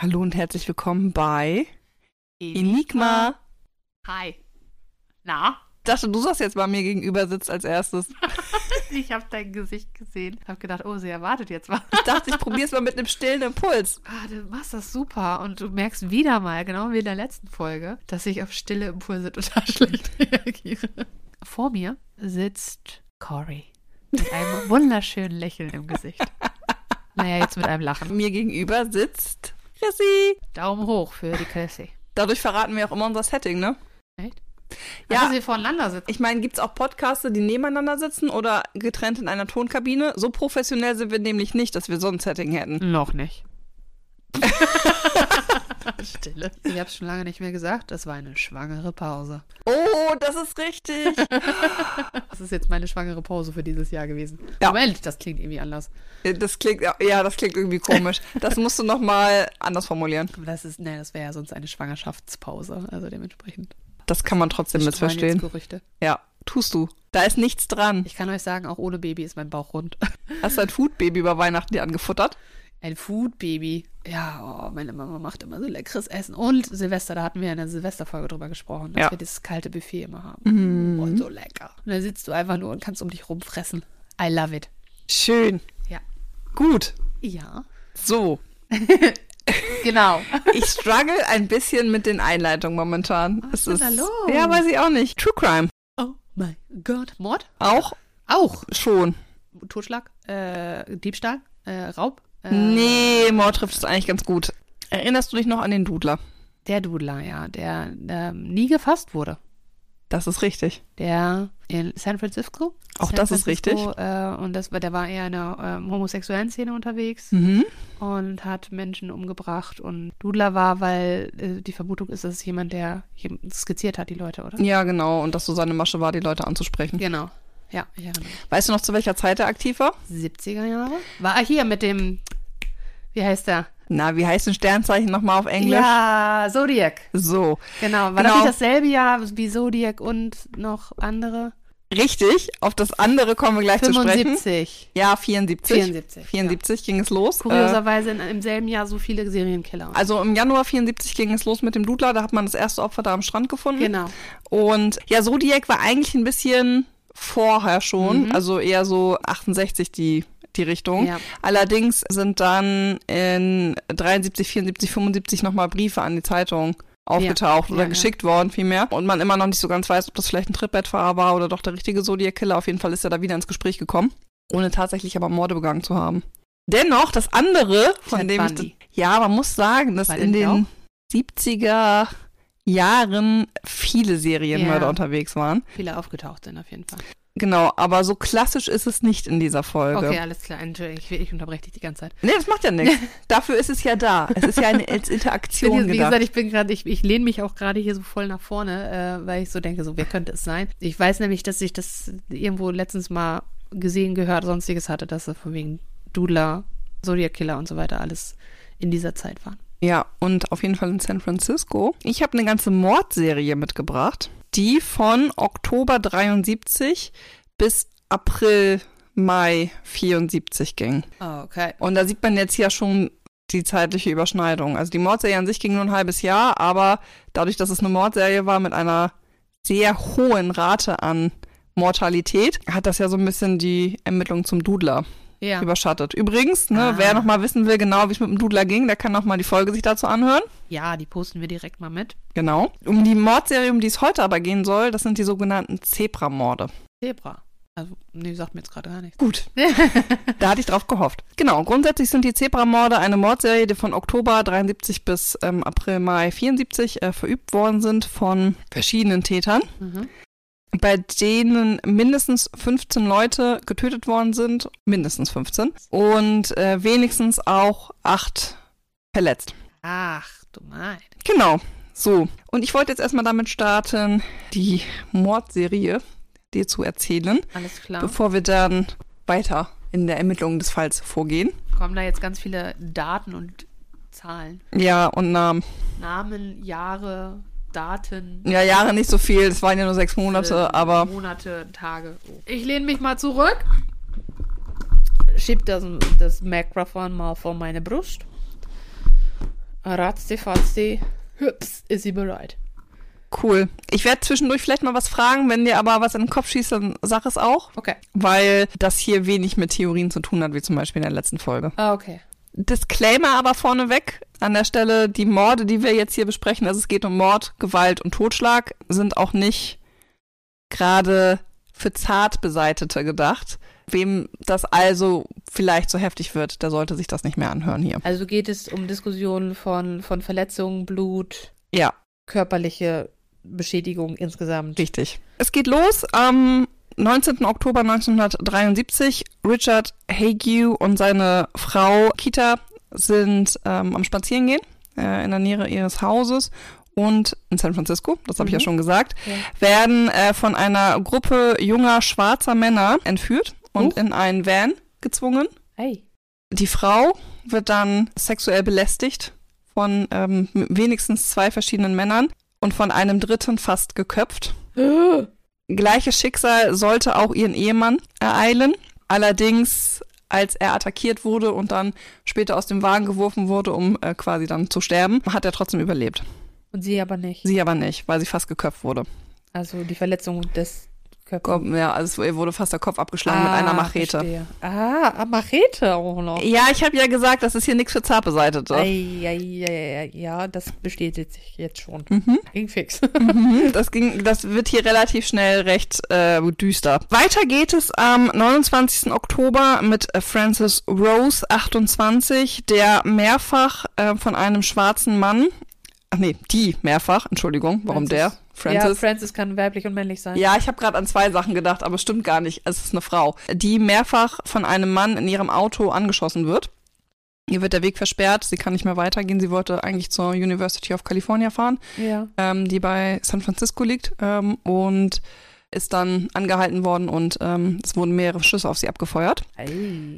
Hallo und herzlich willkommen bei Enigma. Hi. Na? Ich dachte, du sagst jetzt mal mir gegenüber sitzt als erstes. Ich habe dein Gesicht gesehen. Hab gedacht, oh, sie erwartet jetzt was. Ich dachte, ich probier's mal mit einem stillen Impuls. Ah, du machst das super. Und du merkst wieder mal, genau wie in der letzten Folge, dass ich auf stille Impulse total schlecht reagiere. Vor mir sitzt Cory. Mit einem wunderschönen Lächeln im Gesicht. Naja, jetzt mit einem Lachen. Mir gegenüber sitzt Chrissy. Daumen hoch für die Chrissy. Dadurch verraten wir auch immer unser Setting, ne? Echt? Ja. Dass sie voneinander sitzen. Ich meine, gibt's auch Podcaster, die nebeneinander sitzen oder getrennt in einer Tonkabine? So professionell sind wir nämlich nicht, dass wir so ein Setting hätten. Noch nicht. Stille. Ich habe schon lange nicht mehr gesagt, das war eine schwangere Pause. Oh, das ist richtig. Das ist jetzt meine schwangere Pause für dieses Jahr gewesen. Ja. Moment, das klingt irgendwie anders. Das klingt, ja, das klingt irgendwie komisch. Das musst du noch mal anders formulieren. Das ist, ne, das wäre ja sonst eine Schwangerschaftspause, also dementsprechend. Das kann man trotzdem jetzt. Gerüchte. Ja, tust du. Da ist nichts dran. Ich kann euch sagen, auch ohne Baby ist mein Bauch rund. Hast du ein Foodbaby über Weihnachten dir angefuttert? Ein Food-Baby. Ja, oh, meine Mama macht immer so leckeres Essen. Und Silvester, da hatten wir in der Silvesterfolge drüber gesprochen, dass Ja. wir dieses kalte Buffet immer haben. Mhm. Und so lecker. Und dann sitzt du einfach nur und kannst um dich rumfressen. I love it. Schön. Ja. Gut. Ja. So. Genau. Ich struggle ein bisschen mit den Einleitungen momentan. Was ist da los? Ja, weiß ich auch nicht. True Crime. Oh mein Gott. Mord? Auch Auch. schon. Totschlag? Äh, Diebstahl? Äh, Raub? Äh, Nee, Mord trifft es eigentlich ganz gut. Erinnerst du dich noch an den Dudler? Der Dudler, ja, der ähm, nie gefasst wurde. Das ist richtig. Der in San Francisco. Auch San das ist Francisco, Äh, und das, der war eher in der ähm, homosexuellen Szene unterwegs Mhm. und hat Menschen umgebracht. Und Dudler war, weil äh, die Vermutung ist, dass es jemand, der skizziert hat, die Leute, oder? Ja, genau. Und dass so seine Masche war, die Leute anzusprechen. Genau. Ja, ich erinnere mich. Weißt du noch, zu welcher Zeit er aktiv war? 70er Jahre? War er hier mit dem, wie heißt der? Na, wie heißt ein Sternzeichen nochmal auf Englisch? Ja, Zodiac. So. Genau. War Genau. das nicht dasselbe Jahr wie Zodiac und noch andere? Richtig. Auf das andere kommen wir gleich zu sprechen. 75. Ja, 74. 74, 74 ging es los. Äh, Kurioserweise in, im selben Jahr so viele Serienkiller. also im Januar 74 ging es los mit dem Dudler. Da hat man das erste Opfer da am Strand gefunden. genau. Und ja, Zodiac war eigentlich ein bisschen vorher schon. Mhm. Also eher so 68 die, die Richtung. Ja. Allerdings sind dann in 73, 74, 75 nochmal Briefe an die Zeitung aufgetaucht Ja, oder ja, ja. geschickt worden vielmehr. Und man immer noch nicht so ganz weiß, ob das vielleicht ein Trittbettfahrer war oder doch der richtige Zodiac-Killer. Auf jeden Fall ist er da wieder ins Gespräch gekommen, ohne tatsächlich aber Morde begangen zu haben. Dennoch, das andere, von Ted dem ich... Bundy. Ja, man muss sagen, dass in den 70er Jahren viele Serienmörder Ja. unterwegs waren. Viele aufgetaucht sind auf jeden Fall. Genau, aber so klassisch ist es nicht in dieser Folge. Okay, alles klar. Entschuldigung, ich, ich unterbreche dich die ganze Zeit. Nee, das macht ja nichts. Dafür ist es ja da. Es ist ja eine, als Ich bin Interaktion hier, wie gesagt, ich bin gerade, ich, ich lehne mich auch gerade hier so voll nach vorne, äh, weil ich so denke, so, wer könnte es sein? Ich weiß nämlich, dass ich das irgendwo letztens mal gesehen, gehört, sonstiges hatte, dass von wegen Dudler, Zodiac Killer und so weiter alles in dieser Zeit waren. Ja, und auf jeden Fall in San Francisco. Ich habe eine ganze Mordserie mitgebracht, die von Oktober 73 bis April, Mai 74 ging. Okay. Und da sieht man jetzt ja schon die zeitliche Überschneidung. Also die Mordserie an sich ging nur ein halbes Jahr, aber dadurch, dass es eine Mordserie war mit einer sehr hohen Rate an Mortalität, hat das ja so ein bisschen die Ermittlung zum Dudler Ja. überschattet. Übrigens, ne, Ah. wer noch mal wissen will, genau wie es mit dem Dudler ging, der kann noch mal die Folge sich dazu anhören. ja, die posten wir direkt mal mit. Genau. Um die Mordserie, um die es heute aber gehen soll, das sind die sogenannten Zebra-Morde. Zebra. Also, nee, sagt mir jetzt gerade gar nichts. Gut. Da hatte ich drauf gehofft. Genau, grundsätzlich sind die Zebra-Morde eine Mordserie, die von Oktober 73 bis ähm, April, Mai 74 äh, verübt worden sind von verschiedenen Tätern, Mhm. Bei denen mindestens 15 Leute getötet worden sind, mindestens 15, und äh, wenigstens auch acht verletzt. Ach, du mein. Genau, so. Und ich wollte jetzt erstmal damit starten, die Mordserie dir zu erzählen, Alles klar. bevor wir dann weiter in der Ermittlung des Falls vorgehen. Kommen da jetzt ganz viele Daten und Zahlen. Ja, und Namen. Namen, Jahre, Daten. Ja, Jahre nicht so viel, es waren ja nur sechs Monate, äh, aber Monate, Tage. Ich lehne mich mal zurück. Schieb das, das Mikrofon mal vor meine Brust. Ratzi, fatzi, hüps, ist sie bereit. cool. Ich werde zwischendurch vielleicht mal was fragen, wenn dir aber was in den Kopf schießt, dann sag es auch, Okay. weil das hier wenig mit Theorien zu tun hat, wie zum Beispiel in der letzten Folge. Ah, okay. Disclaimer aber vorneweg an der Stelle, die Morde, die wir jetzt hier besprechen, also es geht um Mord, Gewalt und Totschlag, sind auch nicht gerade für zart Beseitete gedacht. Wem das also vielleicht so heftig wird, der sollte sich das nicht mehr anhören hier. Also geht es um Diskussionen von, von Verletzungen, Blut, Ja, körperliche Beschädigung insgesamt. richtig. Es geht los am 19. Oktober 1973. Richard Hague und seine Frau Kita sind ähm, am Spazierengehen äh, in der Nähe ihres Hauses und in San Francisco, das habe ich ja Mhm. schon gesagt, Ja. werden äh, von einer Gruppe junger schwarzer Männer entführt und Huch. in einen Van gezwungen. Hey. Die Frau wird dann sexuell belästigt von ähm, wenigstens zwei verschiedenen Männern und von einem dritten fast geköpft. Gleiches Schicksal sollte auch ihren Ehemann ereilen. Allerdings, als er attackiert wurde und dann später aus dem Wagen geworfen wurde, um äh, quasi dann zu sterben, hat er trotzdem überlebt. Und sie aber nicht. Sie aber nicht, weil sie fast geköpft wurde. Also die Verletzung des Kopf, ja, also ihr wurde fast der Kopf abgeschlagen mit einer Machete. Verstehe. Ah, ah, Machete auch noch. Ja, ich habe ja gesagt, das ist hier nichts für Zartbeseitete. Ei, ei, ei, ei, ja, das bestätigt sich jetzt schon. Mhm. Ging fix. Mhm, Das, ging, das wird hier relativ schnell recht äh, düster. Weiter geht es am 29. Oktober mit Francis Rose, 28, der mehrfach äh, von einem schwarzen Mann, ach nee, die mehrfach, Entschuldigung, warum Francis. der? Ja, Francis. Francis kann weiblich und männlich sein. Ja, ich habe gerade an zwei Sachen gedacht, aber es stimmt gar nicht. Es ist eine Frau, die mehrfach von einem Mann in ihrem Auto angeschossen wird. Ihr wird der Weg versperrt, sie kann nicht mehr weitergehen. Sie wollte eigentlich zur University of California fahren Ja. ähm, die bei San Francisco liegt ähm, und ist dann angehalten worden und ähm, es wurden mehrere Schüsse auf sie abgefeuert. Ei.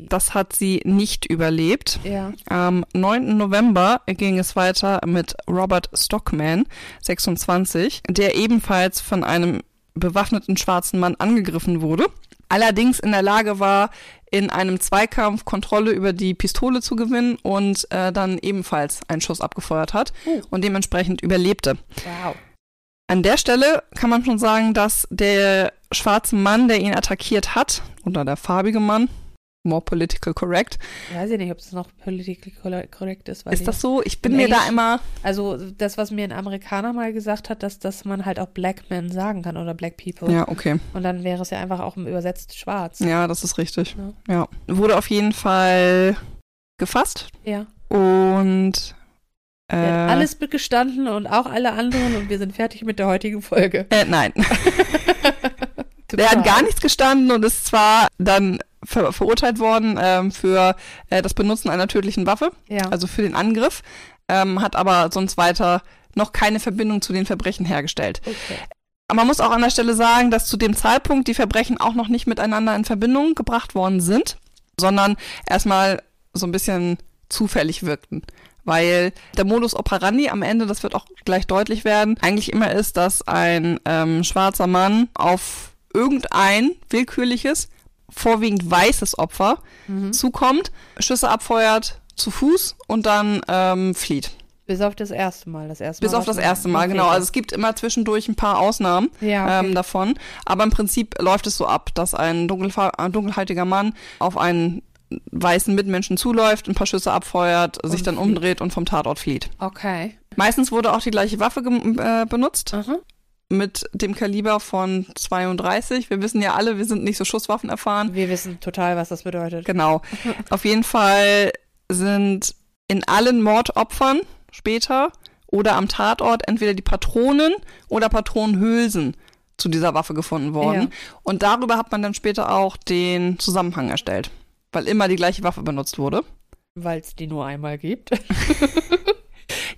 Das hat sie nicht überlebt. Ja. Am 9. November ging es weiter mit Robert Stockman, 26, der ebenfalls von einem bewaffneten schwarzen Mann angegriffen wurde. Allerdings in der Lage war, in einem Zweikampf Kontrolle über die Pistole zu gewinnen und äh, dann ebenfalls einen Schuss abgefeuert hat Oh. und dementsprechend überlebte. Wow. An der Stelle kann man schon sagen, dass der schwarze Mann, der ihn attackiert hat, oder der farbige Mann, more political correct, Weiß ich nicht, ob das noch political corre- korrekt ist. Ist das so? Ich bin mir da immer, Also das, was mir ein Amerikaner mal gesagt hat, dass, dass man halt auch Black Men sagen kann oder Black People. ja, okay. Und dann wäre es ja einfach auch übersetzt schwarz. Ja, das ist richtig. Ja. Ja. Wurde auf jeden Fall gefasst Ja. und äh, Er hat alles gestanden und auch alle anderen und wir sind fertig mit der heutigen Folge. äh, nein. Der hat gar nichts gestanden und ist zwar dann ver verurteilt worden ähm, für äh, das Benutzen einer tödlichen Waffe, Ja. also für den Angriff, ähm, hat aber sonst weiter noch keine Verbindung zu den Verbrechen hergestellt. okay. Aber man muss auch an der Stelle sagen, dass zu dem Zeitpunkt die Verbrechen auch noch nicht miteinander in Verbindung gebracht worden sind, sondern erstmal so ein bisschen zufällig wirkten. Weil der Modus operandi am Ende, das wird auch gleich deutlich werden, eigentlich immer ist, dass ein ähm, schwarzer Mann auf irgendein willkürliches, vorwiegend weißes Opfer Mhm. zukommt, Schüsse abfeuert zu Fuß und dann ähm, flieht. Bis auf das erste Mal. Das erste Bis Mal auf das erste Mal, genau. Also es gibt immer zwischendurch ein paar Ausnahmen ja, okay. ähm, davon. Aber im Prinzip läuft es so ab, dass ein äh, dunkelhäutiger Mann auf einen weißen Mitmenschen zuläuft, ein paar Schüsse abfeuert, sich Und dann flieht. umdreht und vom Tatort flieht. okay. Meistens wurde auch die gleiche Waffe äh, benutzt, Aha. mit dem Kaliber von 32. Wir wissen ja alle, wir sind nicht so Schusswaffen erfahren. Wir wissen total, was das bedeutet. Genau. Auf jeden Fall sind in allen Mordopfern später oder am Tatort entweder die Patronen oder Patronenhülsen zu dieser Waffe gefunden worden. Ja. Und darüber hat man dann später auch den Zusammenhang erstellt, weil immer die gleiche Waffe benutzt wurde. Weil es die nur einmal gibt.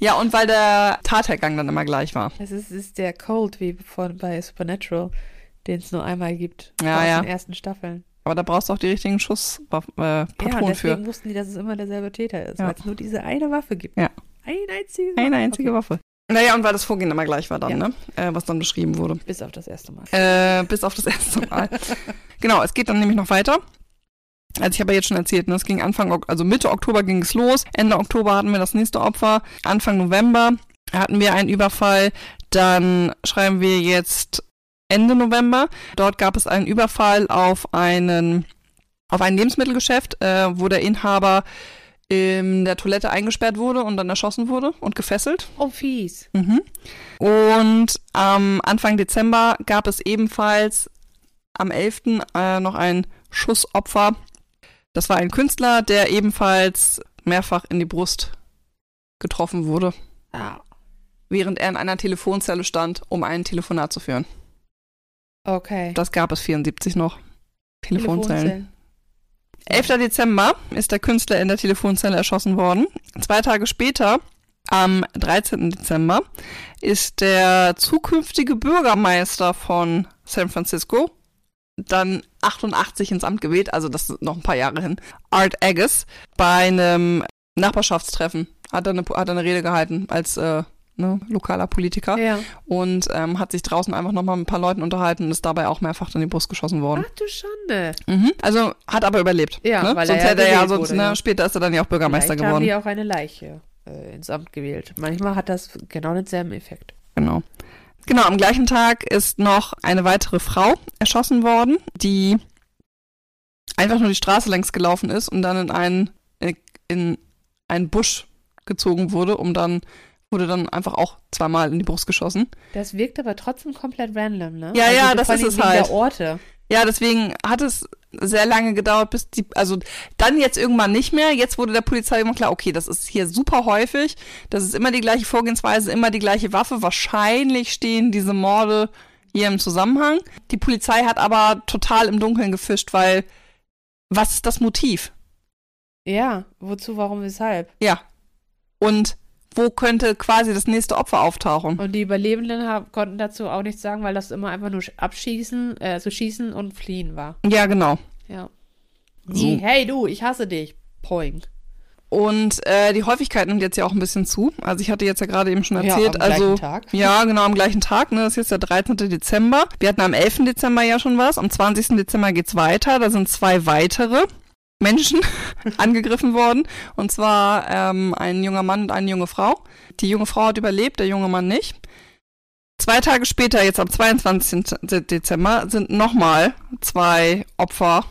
Ja, und weil der Tathergang dann immer gleich war. Es ist, ist der Cold wie von, bei Supernatural, den es nur einmal gibt. Ja, aus ja. den ersten Staffeln. Aber da brauchst du auch die richtigen Schusspatronen äh, Ja, und Patronen deswegen für. wussten die, dass es immer derselbe Täter ist, Ja. weil es nur diese eine Waffe gibt. Ja. Eine einzige Eine Waffe. einzige okay. Waffe. Naja, und weil das Vorgehen immer gleich war dann, Ja. ne? Äh, was dann beschrieben wurde. Bis auf das erste Mal. Äh, bis auf das erste Mal. genau, es geht dann nämlich noch weiter. Also ich habe ja jetzt schon erzählt, ne, es ging Anfang, also Mitte Oktober ging es los. Ende Oktober hatten wir das nächste Opfer. Anfang November hatten wir einen Überfall. Dann schreiben wir jetzt Ende November. Dort gab es einen Überfall auf einen, auf ein Lebensmittelgeschäft, äh, wo der Inhaber in der Toilette eingesperrt wurde und dann erschossen wurde und gefesselt. Oh, fies. Mhm. Und am Anfang Dezember gab es ebenfalls am 11. Äh, noch ein Schussopfer. Das war ein Künstler, der ebenfalls mehrfach in die Brust getroffen wurde, Ah, während er in einer Telefonzelle stand, um ein Telefonat zu führen. okay. Das gab es 74 noch. Telefonzellen. Telefonzellen. 11. Dezember ist der Künstler in der Telefonzelle erschossen worden. Zwei Tage später, am 13. Dezember, ist der zukünftige Bürgermeister von San Francisco, dann 88 ins Amt gewählt, also das ist noch ein paar Jahre hin, Art Agges, bei einem Nachbarschaftstreffen hat er eine, hat er eine Rede gehalten als äh, ne, lokaler Politiker Ja. und ähm, hat sich draußen einfach nochmal mit ein paar Leuten unterhalten und ist dabei auch mehrfach in die Brust geschossen worden. Ach du Schande. Mhm. Also hat aber überlebt. Ja, ne? weil er sonst ja hätte er ja sonst, wurde, ne, ja. später ist er dann ja auch Bürgermeister Vielleicht haben geworden. die auch eine Leiche äh, ins Amt gewählt. Manchmal hat das genau denselben Effekt. Genau. Genau, am gleichen Tag ist noch eine weitere Frau erschossen worden, die einfach nur die Straße längs gelaufen ist und dann in einen, in, in einen Busch gezogen wurde, um dann, wurde dann einfach auch zweimal in die Brust geschossen. Das wirkt aber trotzdem komplett random, ne? Ja, ja, das ist es halt. der Orte. Ja, deswegen hat es sehr lange gedauert, bis die, also dann jetzt irgendwann nicht mehr. Jetzt wurde der Polizei immer klar, okay, das ist hier super häufig. Das ist immer die gleiche Vorgehensweise, immer die gleiche Waffe. Wahrscheinlich stehen diese Morde hier im Zusammenhang. Die Polizei hat aber total im Dunkeln gefischt, weil was ist das Motiv? Ja, wozu, warum, weshalb? Ja. Und wo könnte quasi das nächste Opfer auftauchen? Und die Überlebenden hab, konnten dazu auch nichts sagen, weil das immer einfach nur sch- abschießen, äh, also schießen und fliehen war. Ja, genau. Ja. So. Hey du, ich hasse dich. Poing. Und äh, die Häufigkeit nimmt jetzt ja auch ein bisschen zu. Also ich hatte jetzt ja gerade eben schon erzählt, ja, am also gleichen Tag. Ja, genau, am gleichen Tag. Ne? Das ist jetzt der 13. Dezember. Wir hatten am 11. Dezember ja schon was. Am 20. Dezember geht's weiter. Da sind zwei weitere Menschen angegriffen worden. Und zwar ähm, ein junger Mann und eine junge Frau. Die junge Frau hat überlebt, der junge Mann nicht. Zwei Tage später, jetzt am 22. Dezember, sind nochmal zwei Opfer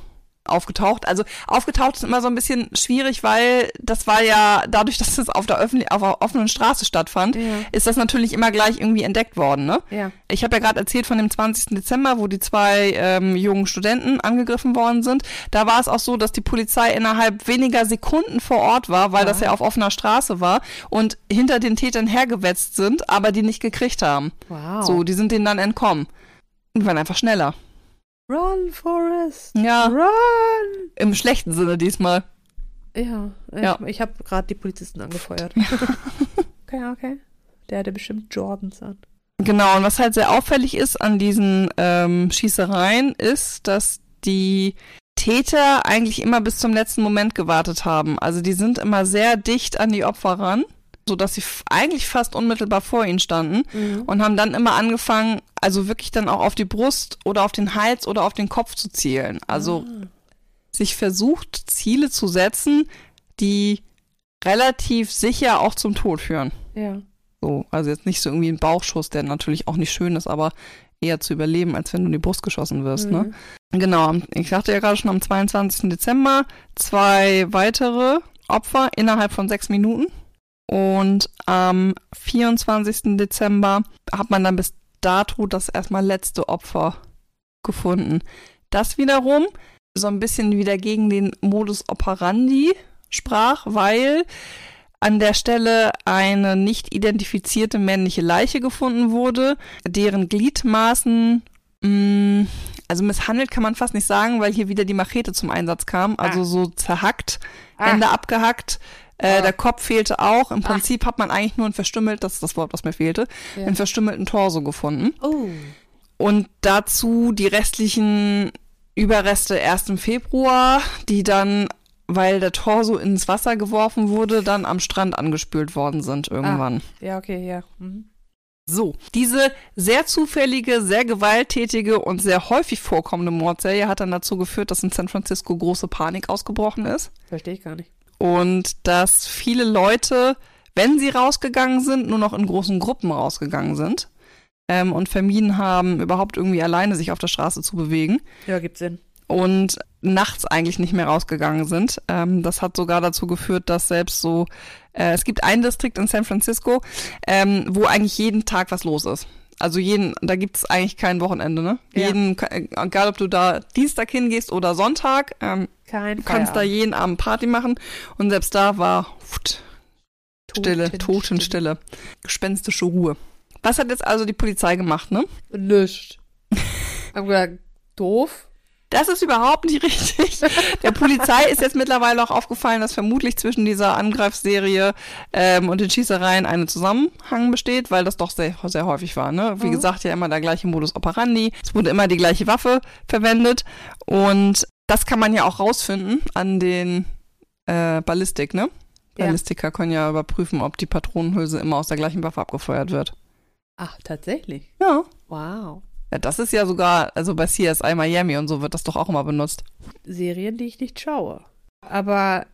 aufgetaucht. Also aufgetaucht ist immer so ein bisschen schwierig, weil das war ja dadurch, dass es auf der, öffentlich, auf der offenen Straße stattfand, Ja. ist das natürlich immer gleich irgendwie entdeckt worden. Ne? Ja. Ich habe ja gerade erzählt von dem 20. Dezember, wo die zwei ähm, jungen Studenten angegriffen worden sind. Da war es auch so, dass die Polizei innerhalb weniger Sekunden vor Ort war, weil Ja. das ja auf offener Straße war und hinter den Tätern hergewetzt sind, aber die nicht gekriegt haben. Wow. So, die sind denen dann entkommen. Die waren einfach schneller. Run, Forrest. Ja, Run. im schlechten Sinne diesmal. Ja, ich, Ja. ich habe gerade die Polizisten angefeuert. okay, okay. Der hatte bestimmt Jordans an. Genau, und was halt sehr auffällig ist an diesen ähm, Schießereien, ist, dass die Täter eigentlich immer bis zum letzten Moment gewartet haben. Also die sind immer sehr dicht an die Opfer ran, sodass sie eigentlich fast unmittelbar vor ihnen standen und haben dann immer angefangen, also wirklich dann auch auf die Brust oder auf den Hals oder auf den Kopf zu zielen. Also Ah. sich versucht, Ziele zu setzen, die relativ sicher auch zum Tod führen. Ja. So, also jetzt nicht so irgendwie ein Bauchschuss, der natürlich auch nicht schön ist, aber eher zu überleben, als wenn du in die Brust geschossen wirst, ne? Mhm. Genau, am- ich sagte ja gerade schon am 22. Dezember zwei weitere Opfer innerhalb von sechs Minuten. Und am 24. Dezember hat man dann bis dato das erstmal letzte Opfer gefunden. Das wiederum so ein bisschen wieder gegen den Modus operandi sprach, weil an der Stelle eine nicht identifizierte männliche Leiche gefunden wurde, deren Gliedmaßen, mh, also misshandelt kann man fast nicht sagen, weil hier wieder die Machete zum Einsatz kam, also Ah. so zerhackt, Ah. Ende abgehackt. Äh, Ah. Der Kopf fehlte auch. Im Ah. Prinzip hat man eigentlich nur ein verstümmelt, das ist das Wort, was mir fehlte, Ja. einen verstümmelten Torso gefunden. Oh. Und dazu die restlichen Überreste erst im Februar, die dann weil der Torso ins Wasser geworfen wurde, dann am Strand angespült worden sind irgendwann. Ja, okay, ja. Mhm. So, diese sehr zufällige, sehr gewalttätige und sehr häufig vorkommende Mordserie hat dann dazu geführt, dass in San Francisco große Panik ausgebrochen ist Verstehe ich gar nicht. Und dass viele Leute, wenn sie rausgegangen sind, nur noch in großen Gruppen rausgegangen sind ähm, und vermieden haben, überhaupt irgendwie alleine sich auf der Straße zu bewegen Ja, gibt Sinn. und nachts eigentlich nicht mehr rausgegangen sind. Ähm, das hat sogar dazu geführt, dass selbst so, äh, es gibt einen Distrikt in San Francisco, ähm, wo eigentlich jeden Tag was los ist. Also jeden, da gibt es eigentlich kein Wochenende, ne? Ja. Jeden, äh, egal ob du da Dienstag hingehst oder Sonntag, ähm, Kein du kannst da jeden Abend Party machen und selbst da war pft, Stille, Totenstille, gespenstische Ruhe. Was hat jetzt also die Polizei gemacht, ne? Nischt. Hab gesagt, doof. Das ist überhaupt nicht richtig. Der Polizei ist jetzt mittlerweile auch aufgefallen, dass vermutlich zwischen dieser Angreifserie ähm, und den Schießereien ein Zusammenhang besteht, weil das doch sehr, sehr häufig war. Ne? Wie Mhm. gesagt, ja immer der gleiche Modus operandi. Es wurde immer die gleiche Waffe verwendet und das kann man ja auch rausfinden an den äh, Ballistik, ne? Ja. Ballistiker können ja überprüfen, ob die Patronenhülse immer aus der gleichen Waffe abgefeuert wird. Ach, tatsächlich. Ja. Wow. Ja, das ist ja sogar, also bei CSI Miami und so wird das doch auch immer benutzt. Serien, die ich nicht schaue. Aber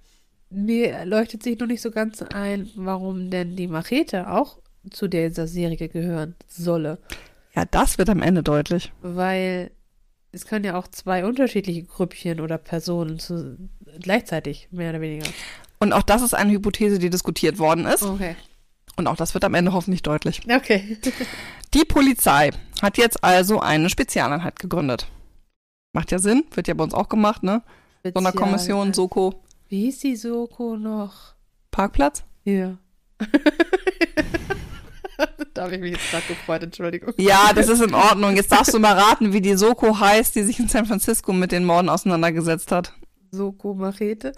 mir leuchtet sich noch nicht so ganz ein, warum denn die Machete auch zu dieser Serie gehören solle. Ja, das wird am Ende deutlich. Weil es können ja auch zwei unterschiedliche Grüppchen oder Personen zu, gleichzeitig, mehr oder weniger. Und auch das ist eine Hypothese, die diskutiert worden ist. Okay. Und auch das wird am Ende hoffentlich deutlich. Okay. Die Polizei hat jetzt also eine Spezialeinheit gegründet. Macht ja Sinn, wird ja bei uns auch gemacht, ne? Sonderkommission, Soko, Wie hieß die Soko noch? Parkplatz. Ja. da habe ich mich jetzt gerade gefreut, Entschuldigung. Ja, das ist in Ordnung. Jetzt darfst du mal raten, wie die Soko heißt, die sich in San Francisco mit den Morden auseinandergesetzt hat. Soko Machete.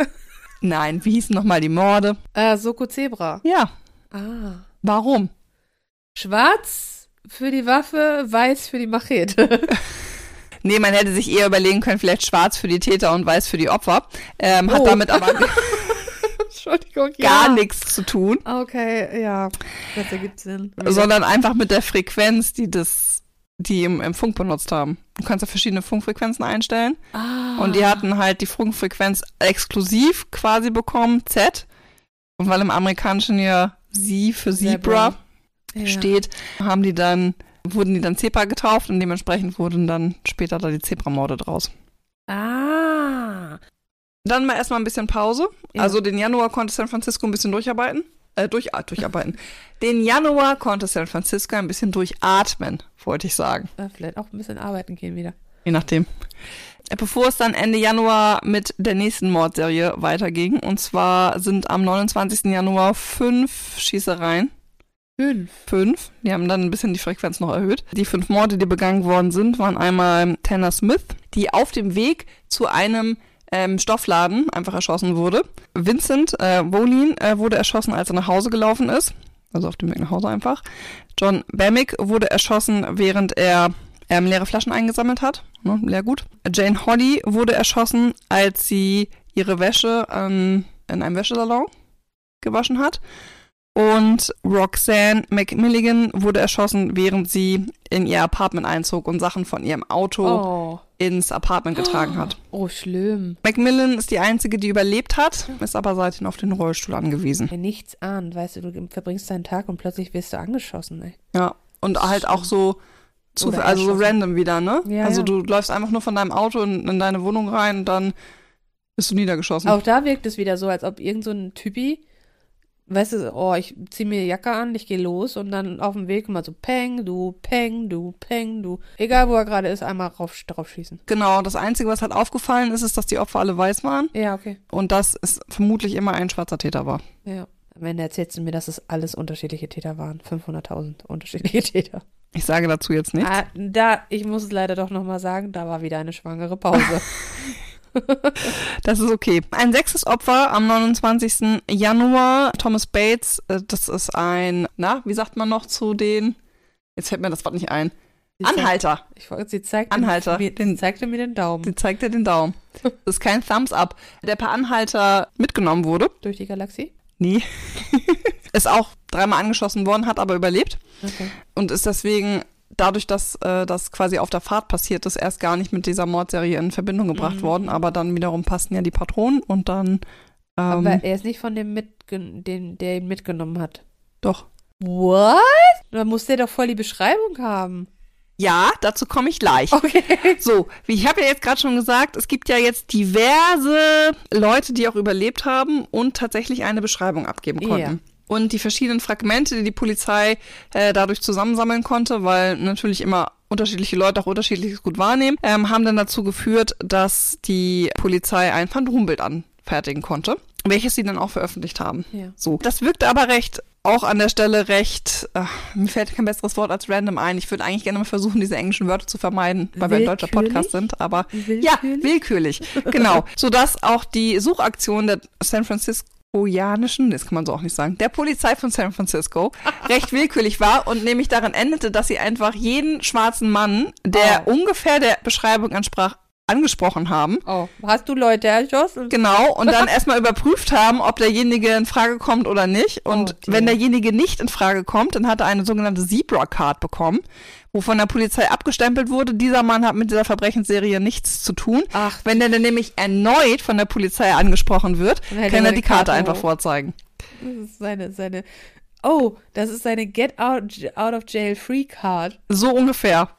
Nein, wie hießen nochmal die Morde? Ah, Soko Zebra. Ja, Ah. warum? Schwarz für die Waffe, weiß für die Machete. Nee, man hätte sich eher überlegen können, vielleicht schwarz für die Täter und weiß für die Opfer. Ähm, Hat Oh. damit aber Entschuldigung, gar nichts zu tun. Okay, ja. Das ergibt Sinn. sondern einfach mit der Frequenz, die das, die im, im Funk benutzt haben. Du kannst ja verschiedene Funkfrequenzen einstellen ah. und die hatten halt die Funkfrequenz exklusiv quasi bekommen, Z. Und weil im Amerikanischen ja Sie für Zebra, Ja. steht, haben die dann, wurden die dann Zebra getauft und dementsprechend wurden dann später da die Zebramorde draus. Ah. Dann mal erstmal ein bisschen Pause. Ja. Also den Januar konnte San Francisco ein bisschen durcharbeiten. Äh, durch, ah, durcharbeiten. den Januar konnte San Francisco ein bisschen durchatmen, wollte ich sagen. Äh, Vielleicht auch ein bisschen arbeiten gehen wieder. Je nachdem. Äh, Bevor es dann Ende Januar mit der nächsten Mordserie weiterging. Und zwar sind am 29. Januar fünf Schießereien. Fünf. Fünf. Die haben dann ein bisschen die Frequenz noch erhöht. Die fünf Morde, die begangen worden sind, waren einmal Tanner Smith, die auf dem Weg zu einem ähm, Stoffladen einfach erschossen wurde. Vincent äh, Wolin äh, wurde erschossen, als er nach Hause gelaufen ist. Also auf dem Weg nach Hause einfach. John Bamick wurde erschossen, während er ähm, leere Flaschen eingesammelt hat. Ne, Leergut. Jane Holly wurde erschossen, als sie ihre Wäsche ähm, in einem Wäschesalon gewaschen hat. Und Roxanne McMilligan wurde erschossen, während sie in ihr Apartment einzog und Sachen von ihrem Auto Oh. ins Apartment getragen hat. Oh, schlimm. Macmillan ist die einzige, die überlebt hat, ist aber seitdem auf den Rollstuhl angewiesen. Wer nichts ahnt, weißt du, du verbringst deinen Tag und plötzlich wirst du angeschossen, ey. Ja. Und halt auch so, zu, also so random wieder, ne? Ja, also ja. du läufst einfach nur von deinem Auto in, in deine Wohnung rein und dann bist du niedergeschossen. Auch da wirkt es wieder so, als ob irgend so ein Typi, weißt du, oh, ich zieh mir Jacke an, ich gehe los und dann auf dem Weg immer so Peng, du, Peng, du, Peng, du. Egal wo er gerade ist, einmal rauf, drauf schießen. Genau, das Einzige, was halt aufgefallen ist, ist, dass die Opfer alle weiß waren Ja, okay. und dass es vermutlich immer ein schwarzer Täter war. Ja. Am Ende erzählst du mir, dass es alles unterschiedliche Täter waren. 500.000 unterschiedliche Täter. Ich sage dazu jetzt nichts. Ah, da, ich muss es leider doch nochmal sagen, da war wieder eine schwangere Pause. Das ist okay. Ein sechstes Opfer am 29. Januar. Thomas Bates, äh, das ist ein, na, wie sagt man noch zu den? Jetzt fällt mir das Wort nicht ein. Sie zeigt- Anhalter. Ich wollte, sie zeigte Anhalter. Mir, Den- sie zeigte mir den Daumen Sie zeigt dir den Daumen. Das ist kein Thumbs up. Der per Anhalter mitgenommen wurde. durch die Galaxie. Nee. ist auch dreimal angeschossen worden, hat aber überlebt. Okay. Und ist deswegen dadurch, dass äh, das quasi auf der Fahrt passiert ist, erst gar nicht mit dieser Mordserie in Verbindung gebracht Mhm. worden. Aber dann wiederum passten ja die Patronen und dann. Ähm, Aber er ist nicht von dem, mitgen den, der ihn mitgenommen hat. doch. What? Da muss der doch voll die Beschreibung haben. Ja, dazu komme ich gleich. Okay. So, wie ich habe ja jetzt gerade schon gesagt, es gibt ja jetzt diverse Leute, die auch überlebt haben und tatsächlich eine Beschreibung abgeben konnten. Ja. Und die verschiedenen Fragmente, die die Polizei äh, dadurch zusammensammeln konnte, weil natürlich immer unterschiedliche Leute auch unterschiedliches gut wahrnehmen, ähm, haben dann dazu geführt, dass die Polizei ein Phantombild anfertigen konnte, welches sie dann auch veröffentlicht haben. Ja. So, das wirkte aber recht, auch an der Stelle recht, äh, mir fällt kein besseres Wort als random ein. Ich würde eigentlich gerne mal versuchen, diese englischen Wörter zu vermeiden, weil wir ein deutscher? Podcast sind, aber Willkürlich? ja, willkürlich, genau. Sodass auch die Suchaktion der San Franciscoianischen, das kann man so auch nicht sagen, der Polizei von San Francisco recht willkürlich war und nämlich darin endete, dass sie einfach jeden schwarzen Mann, der Oh. ungefähr der Beschreibung ansprach, angesprochen haben. Oh, hast du Leute erschossen? Genau, und dann erstmal überprüft haben, ob derjenige in Frage kommt oder nicht. Und Oh, wenn derjenige nicht in Frage kommt, dann hat er eine sogenannte Zebra-Card bekommen, wo von der Polizei abgestempelt wurde, dieser Mann hat mit dieser Verbrechensserie nichts zu tun. Ach, Wenn der dann nämlich erneut von der Polizei angesprochen wird, kann er die die Karte Karte einfach hoch. vorzeigen. das ist seine, seine. Oh, das ist seine Get out, out of Jail Free Card. So ungefähr.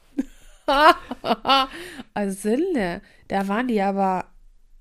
also Sinde, da waren die aber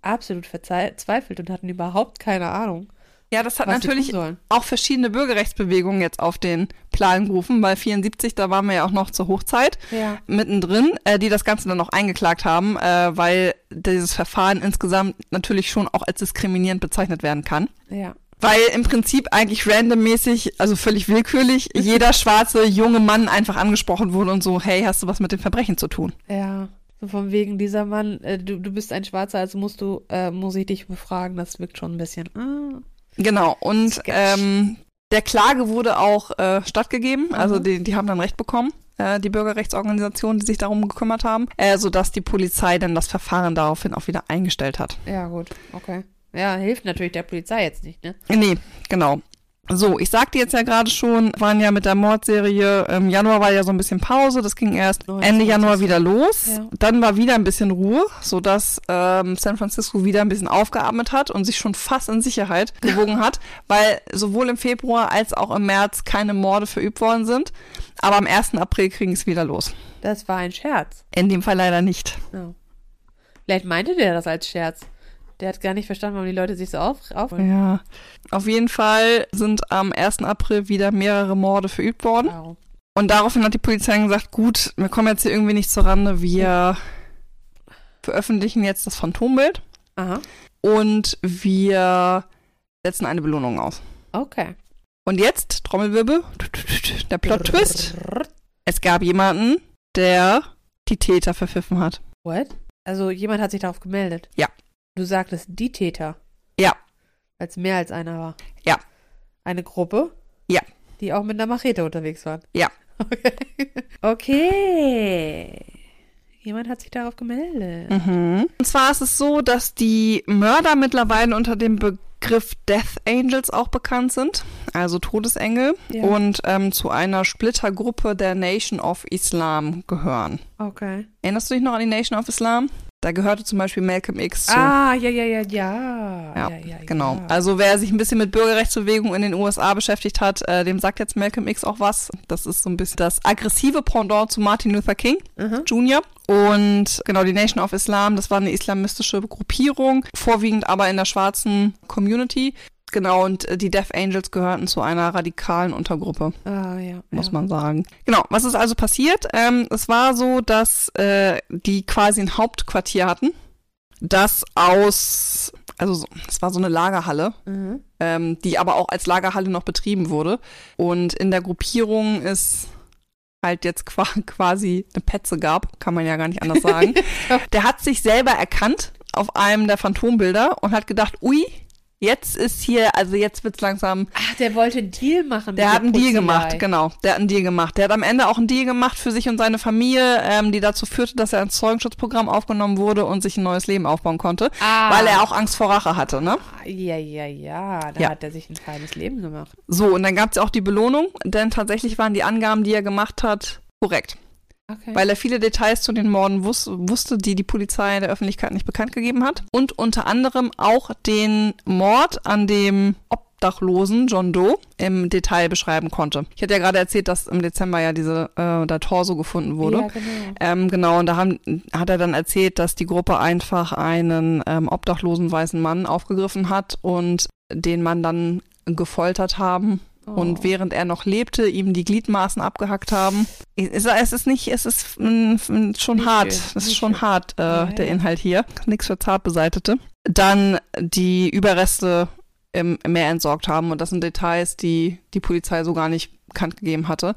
absolut verzweifelt und hatten überhaupt keine Ahnung, Ja, das hat natürlich auch verschiedene Bürgerrechtsbewegungen jetzt auf den Plan gerufen, weil 74, da waren wir ja auch noch zur Hochzeit. Ja. mittendrin, äh, die das Ganze dann noch eingeklagt haben, äh, weil dieses Verfahren insgesamt natürlich schon auch als diskriminierend bezeichnet werden kann. Ja. Weil im Prinzip eigentlich randommäßig, also völlig willkürlich, jeder schwarze junge Mann einfach angesprochen wurde und so, hey, hast du was mit dem Verbrechen zu tun? Ja. So von wegen dieser Mann, äh, du, du bist ein Schwarzer, also musst du, äh, muss ich dich befragen. Das wirkt schon ein bisschen. Ah. Genau, und Sketch. ähm, der Klage wurde auch äh, stattgegeben, also Mhm. die, die haben dann Recht bekommen. äh, Die Bürgerrechtsorganisationen, die sich darum gekümmert haben, äh, sodass die Polizei dann das Verfahren daraufhin auch wieder eingestellt hat. Ja, gut. Okay. Ja, hilft natürlich der Polizei jetzt nicht, ne? Nee, genau. So, ich sagte jetzt ja gerade schon, waren ja mit der Mordserie, im Januar war ja so ein bisschen Pause, das ging erst 29. Ende Januar wieder los. Ja. Dann war wieder ein bisschen Ruhe, sodass ähm, San Francisco wieder ein bisschen aufgeatmet hat und sich schon fast in Sicherheit gewogen hat, weil sowohl im Februar als auch im März keine Morde verübt worden sind. Aber am 1. April kriegen es wieder los. Das war ein Scherz. In dem Fall leider nicht. Oh. Vielleicht meinte der das als Scherz. Der hat gar nicht verstanden, warum die Leute sich so auf, auf Ja. Auf jeden Fall sind am 1. April wieder mehrere Morde verübt worden. Wow. Und daraufhin hat die Polizei gesagt, gut, wir kommen jetzt hier irgendwie nicht zur Rande, wir veröffentlichen jetzt das Phantombild Aha. und wir setzen eine Belohnung aus. Okay. Und jetzt, Trommelwirbel, der Plot-Twist, es gab jemanden, der die Täter verpfiffen hat. What? Also jemand hat sich darauf gemeldet. Ja. Du sagtest die Täter. Ja. Weil es mehr als einer war. Ja. Eine Gruppe? Ja. Die auch mit einer Machete unterwegs waren. Ja. Okay. Okay. Jemand hat sich darauf gemeldet. Mhm. Und zwar ist es so, dass die Mörder mittlerweile unter dem Begriff Death Angels auch bekannt sind, also Todesengel, Ja. und ähm, zu einer Splittergruppe der Nation of Islam gehören. Okay. Erinnerst du dich noch an die Nation of Islam? Da gehörte zum Beispiel Malcolm X zu. Ah, ja, ja, ja, ja. Ja, ja, ja Genau. Ja. Also wer sich ein bisschen mit Bürgerrechtsbewegung in den USA beschäftigt hat, äh, dem sagt jetzt Malcolm X auch was. Das ist so ein bisschen das aggressive Pendant zu Martin Luther King Aha. Jr. Und genau, die Nation of Islam, das war eine islamistische Gruppierung, vorwiegend aber in der schwarzen Community. Genau, und äh, die Death Angels gehörten zu einer radikalen Untergruppe Ah, ja. muss ja. man sagen. Genau, was ist also passiert? Ähm, es war so, dass äh, die quasi ein Hauptquartier hatten, das aus, also so- es war so eine Lagerhalle, Mhm. ähm, die aber auch als Lagerhalle noch betrieben wurde. Und in der Gruppierung ist halt jetzt qua quasi eine Petze gab, kann man ja gar nicht anders sagen. Der hat sich selber erkannt auf einem der Phantombilder und hat gedacht, ui, Jetzt ist hier, also jetzt wird's langsam. Ach, der wollte einen Deal machen. Der hat einen Deal gemacht, genau. Der hat einen Deal gemacht. Der hat am Ende auch einen Deal gemacht für sich und seine Familie, ähm, die dazu führte, dass er ins Zeugenschutzprogramm aufgenommen wurde und sich ein neues Leben aufbauen konnte, Ah. weil er auch Angst vor Rache hatte, ne? Ja, ja, ja. Da Ja. hat er sich ein feines Leben gemacht. So, und dann gab's ja auch die Belohnung, denn tatsächlich waren die Angaben, die er gemacht hat, korrekt. Okay. weil er viele Details zu den Morden wus wusste, die die Polizei der Öffentlichkeit nicht bekannt gegeben hat. Und unter anderem auch den Mord an dem Obdachlosen John Doe im Detail beschreiben konnte. Ich hatte ja gerade erzählt, dass im Dezember ja diese äh, der Torso gefunden wurde. Ja, genau. Ähm, genau, und da haben, hat er dann erzählt, dass die Gruppe einfach einen ähm, obdachlosen weißen Mann aufgegriffen hat und den Mann dann gefoltert haben und Oh. während er noch lebte, ihm die Gliedmaßen abgehackt haben. Es, ist nicht, es ist mm, mm, schon Nicht hart. schön, Es ist schon schön. hart, äh, Ja, der. Inhalt hier. Nichts für zart beseitete. Dann die Überreste im Meer entsorgt haben und das sind Details, die die Polizei so gar nicht bekannt gegeben hatte.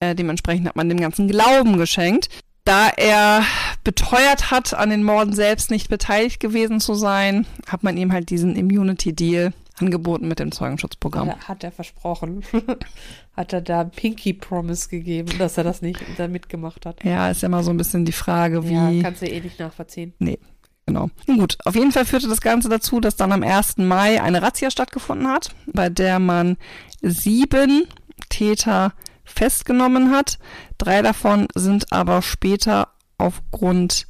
Äh, dementsprechend hat man dem ganzen Glauben geschenkt. Da er beteuert hat, an den Morden selbst nicht beteiligt gewesen zu sein, hat man ihm halt diesen Immunity Deal angeboten mit dem Zeugenschutzprogramm. Hat, er versprochen. hat er da Pinky Promise gegeben, dass er das nicht da mitgemacht hat. Ja, ist ja immer so ein bisschen die Frage, wie. Ja, kannst du eh nicht nachvollziehen. Genau. Nun gut, auf jeden Fall führte das Ganze dazu, dass dann am 1. Mai eine Razzia stattgefunden hat, bei der man sieben Täter festgenommen hat. Drei davon sind aber später aufgrund,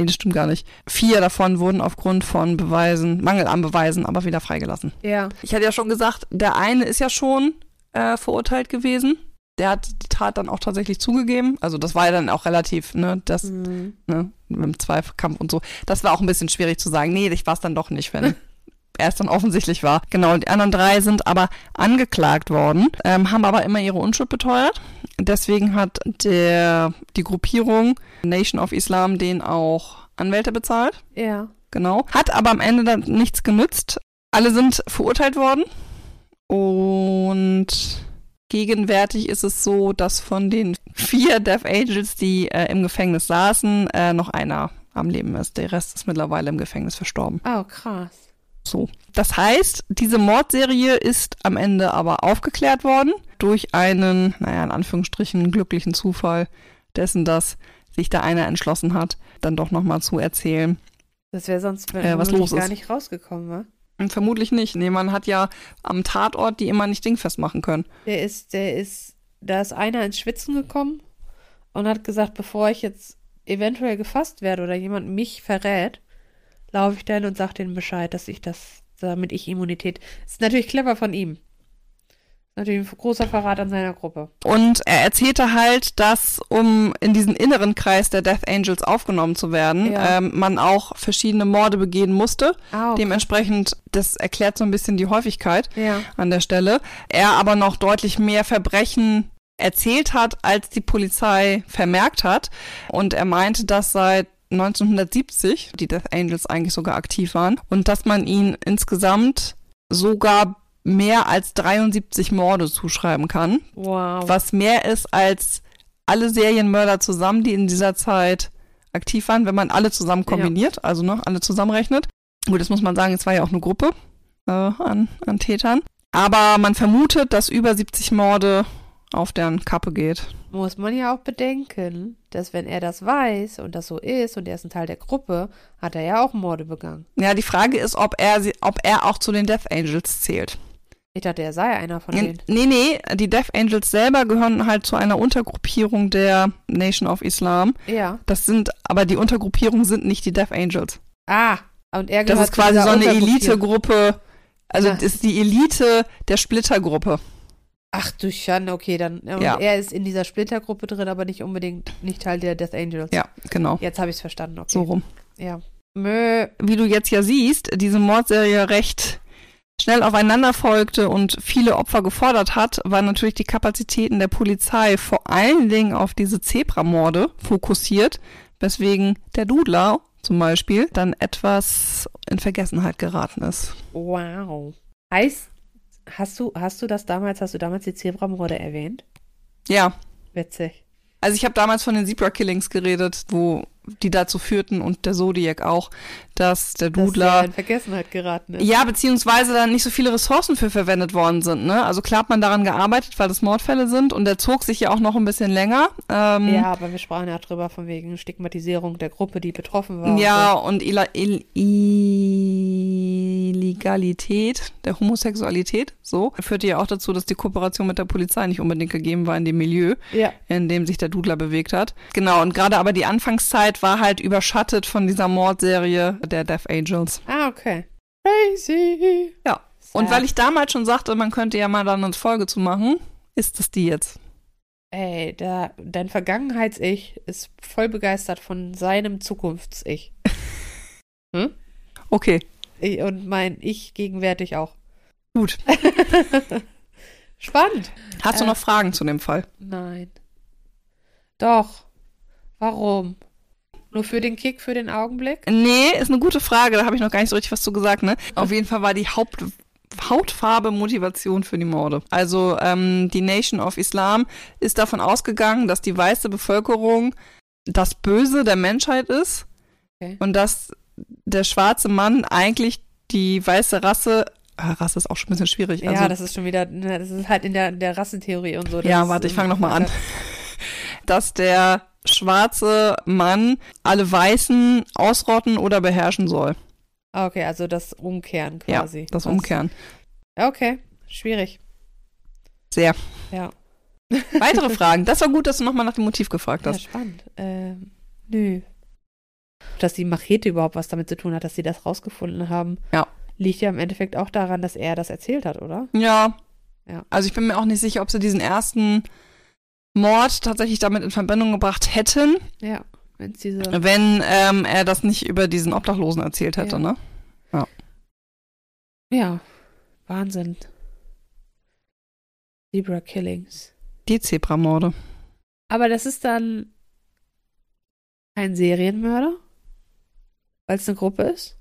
nee, das stimmt gar nicht. Vier davon wurden aufgrund von Beweisen, Mangel an Beweisen, aber wieder freigelassen. Ja. Ich hatte ja schon gesagt, der eine ist ja schon äh, verurteilt gewesen. Der hat die Tat dann auch tatsächlich zugegeben. Also das war ja dann auch relativ, ne, das Mhm. ne, im Zweikampf und so. Das war auch ein bisschen schwierig zu sagen. Nee, ich war es dann doch nicht, wenn er es dann offensichtlich war. Genau, die anderen drei sind aber angeklagt worden, ähm, haben aber immer ihre Unschuld beteuert. Deswegen hat der, die Gruppierung Nation of Islam denen auch Anwälte bezahlt. Ja. Genau. Hat aber am Ende dann nichts genützt. Alle sind verurteilt worden. Und gegenwärtig ist es so, dass von den vier Death Angels, die äh, im Gefängnis saßen, äh, noch einer am Leben ist. Der Rest ist mittlerweile im Gefängnis verstorben. Oh, krass. So. Das heißt, diese Mordserie ist am Ende aber aufgeklärt worden durch einen, naja, in Anführungsstrichen glücklichen Zufall dessen, dass sich da einer entschlossen hat, dann doch nochmal zu erzählen, Das wäre sonst Äh, was los gar ist. nicht rausgekommen, wa? Hm, Vermutlich nicht. Nee, man hat ja am Tatort die immer nicht dingfest machen können. Der ist, der ist, da ist einer ins Schwitzen gekommen und hat gesagt, bevor ich jetzt eventuell gefasst werde oder jemand mich verrät, laufe ich dahin und sage denen Bescheid, dass ich das, damit ich Immunität. Ist natürlich clever von ihm. Natürlich ein großer Verrat an seiner Gruppe. Und er erzählte halt, dass um in diesen inneren Kreis der Death Angels aufgenommen zu werden, Ja. ähm, man auch verschiedene Morde begehen musste. Ah, okay. Dementsprechend, das erklärt so ein bisschen die Häufigkeit Ja. an der Stelle. Er aber noch deutlich mehr Verbrechen erzählt hat, als die Polizei vermerkt hat. Und er meinte, dass seit 1970 die Death Angels eigentlich sogar aktiv waren und dass man ihnen insgesamt sogar mehr als 73 Morde zuschreiben kann, Wow. was mehr ist als alle Serienmörder zusammen, die in dieser Zeit aktiv waren, wenn man alle zusammen Ja. kombiniert, also ne, alle zusammenrechnet. Gut, das muss man sagen, es war ja auch eine Gruppe äh, an, an Tätern. Aber man vermutet, dass über 70 Morde auf deren Kappe geht. Muss man ja auch bedenken, dass wenn er das weiß und das so ist und er ist ein Teil der Gruppe, hat er ja auch Morde begangen. Ja, die Frage ist, ob er, sie, ob er auch zu den Death Angels zählt. Ich dachte, er sei einer von denen. nee, nee, die Death Angels selber gehören halt zu einer Untergruppierung der Nation of Islam. Ja. Das sind, aber die Untergruppierung sind nicht die Death Angels. Ah, und er Das gehört ist zu quasi so eine. Elitegruppe. Also Ja. das ist die Elite der Splittergruppe. Ach du Schande, okay, dann. Und Ja. er ist in dieser Splittergruppe drin, aber nicht unbedingt nicht Teil der Death Angels. Ja, genau. Jetzt habe ich es verstanden, okay. So rum. Ja. Mö. Wie du jetzt ja siehst, diese Mordserie recht schnell aufeinander folgte und viele Opfer gefordert hat, waren natürlich die Kapazitäten der Polizei vor allen Dingen auf diese Zebramorde fokussiert, weswegen der Dudler zum Beispiel dann etwas in Vergessenheit geraten ist. Wow. Heißt, hast du, hast du das damals, hast du damals die Zebramorde erwähnt? Ja, Witzig. Also ich habe damals von den Zebra Killings geredet, wo die dazu führten und der Zodiac auch, dass der Dass Dudler der in Vergessenheit geraten ist. ja, beziehungsweise da nicht so viele Ressourcen für verwendet worden sind. Ne? Also klar hat man daran gearbeitet, weil das Mordfälle sind und der zog sich ja auch noch ein bisschen länger. Ähm, Ja, aber wir sprachen ja drüber von wegen Stigmatisierung der Gruppe, die betroffen war. und Ja, und Ila Ill Illegalität der Homosexualität, so, führte ja auch dazu, dass die Kooperation mit der Polizei nicht unbedingt gegeben war in dem Milieu. Ja, in dem sich der Dudler bewegt hat. Genau, und gerade aber die Anfangszeit war halt überschattet von dieser Mordserie der Death Angels. ah, okay. Crazy. Ja. Und weil ich damals schon sagte, man könnte ja mal dann eine Folge zu machen, ist es die jetzt. Ey, der, dein Vergangenheits-Ich ist voll begeistert von seinem Zukunfts-Ich. Hm? Okay, Und mein Ich gegenwärtig auch. gut. Spannend. Hast du Äh. noch Fragen zu dem Fall? Nein. Doch. Warum? Nur für den Kick, für den Augenblick? Nee, ist eine gute Frage, da habe ich noch gar nicht so richtig was zu gesagt, ne? Auf jeden Fall war die Haupt Hautfarbe Motivation für die Morde. Also ähm, die Nation of Islam ist davon ausgegangen, dass die weiße Bevölkerung das Böse der Menschheit ist Okay. und dass der schwarze Mann eigentlich die weiße Rasse, ah, Rasse ist auch schon ein bisschen schwierig. Also, ja, das ist schon wieder, ne, das ist halt in der, der Rassentheorie und so. ja, warte, ich fange nochmal an. Dass der schwarze Mann alle Weißen ausrotten oder beherrschen soll. Ah, Okay, also das Umkehren Ja, quasi. das Was- Umkehren. Okay, schwierig. Sehr. Ja. Weitere Fragen? Das war gut, dass du nochmal nach dem Motiv gefragt Ja, hast. spannend. Ähm, nö. Dass die Machete überhaupt was damit zu tun hat, dass sie das rausgefunden haben, Ja. liegt ja im Endeffekt auch daran, dass er das erzählt hat, oder? Ja. Ja. Also ich bin mir auch nicht sicher, ob sie diesen ersten Mord tatsächlich damit in Verbindung gebracht hätten, Ja, wenn ähm, er das nicht über diesen Obdachlosen erzählt hätte, Ja. ne? Ja, Wahnsinn. Zebra Killings. Die Zebramorde. Aber das ist dann ein Serienmörder? Weil es eine Gruppe ist?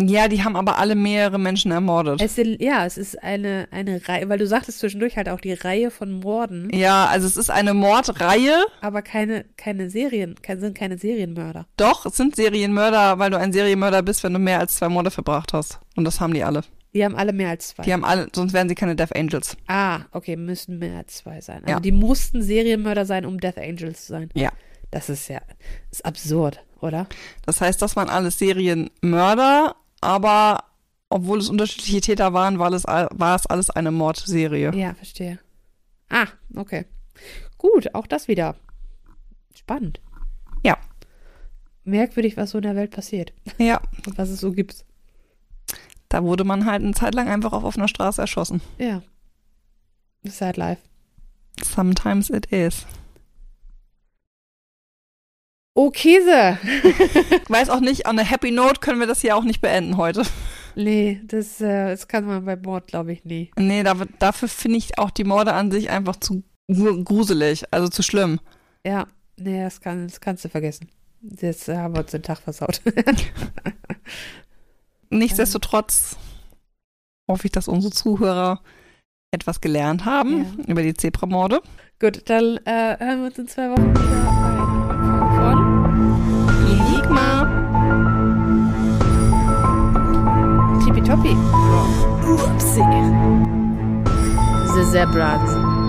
Ja, die haben aber alle mehrere Menschen ermordet. Es sind, ja, es ist eine, eine Reihe, weil du sagtest zwischendurch halt auch die Reihe von Morden, Ja, also es ist eine Mordreihe. aber keine, keine Serien, kein, sind keine Serienmörder. Doch, es sind Serienmörder, weil du ein Serienmörder bist, wenn du mehr als zwei Morde verbracht hast. Und das haben die alle. Die haben alle mehr als zwei. Die haben alle, sonst wären sie keine Death Angels. Ah, okay, müssten mehr als zwei sein. Also Ja. die mussten Serienmörder sein, um Death Angels zu sein. Ja. Das ist ja, ist absurd, oder? Das heißt, das waren alles Serienmörder, aber obwohl es unterschiedliche Täter waren, war es, war es alles eine Mordserie. Ja, verstehe. Ah, okay. Gut, auch das wieder. Spannend. Ja. Merkwürdig, was so in der Welt passiert Ja, und was es so gibt. da wurde man halt eine Zeit lang einfach auf offener Straße erschossen. Ja. Sad life. Sometimes it is. Oh, Käse. Ich weiß auch nicht, on a happy note können wir das hier auch nicht beenden heute. nee, das, äh, das kann man bei Mord, glaube ich, nie. Nee, da, dafür finde ich auch die Morde an sich einfach zu gru- gruselig, also zu schlimm. Ja, nee, das, kann, das kannst du vergessen. Jetzt haben wir uns den Tag versaut. Nichtsdestotrotz hoffe ich, dass unsere Zuhörer etwas gelernt haben Ja. über die Zebramorde. Gut, dann äh, hören wir uns in zwei Wochen wieder Von Tippitoppi. Upsi. The Zebras.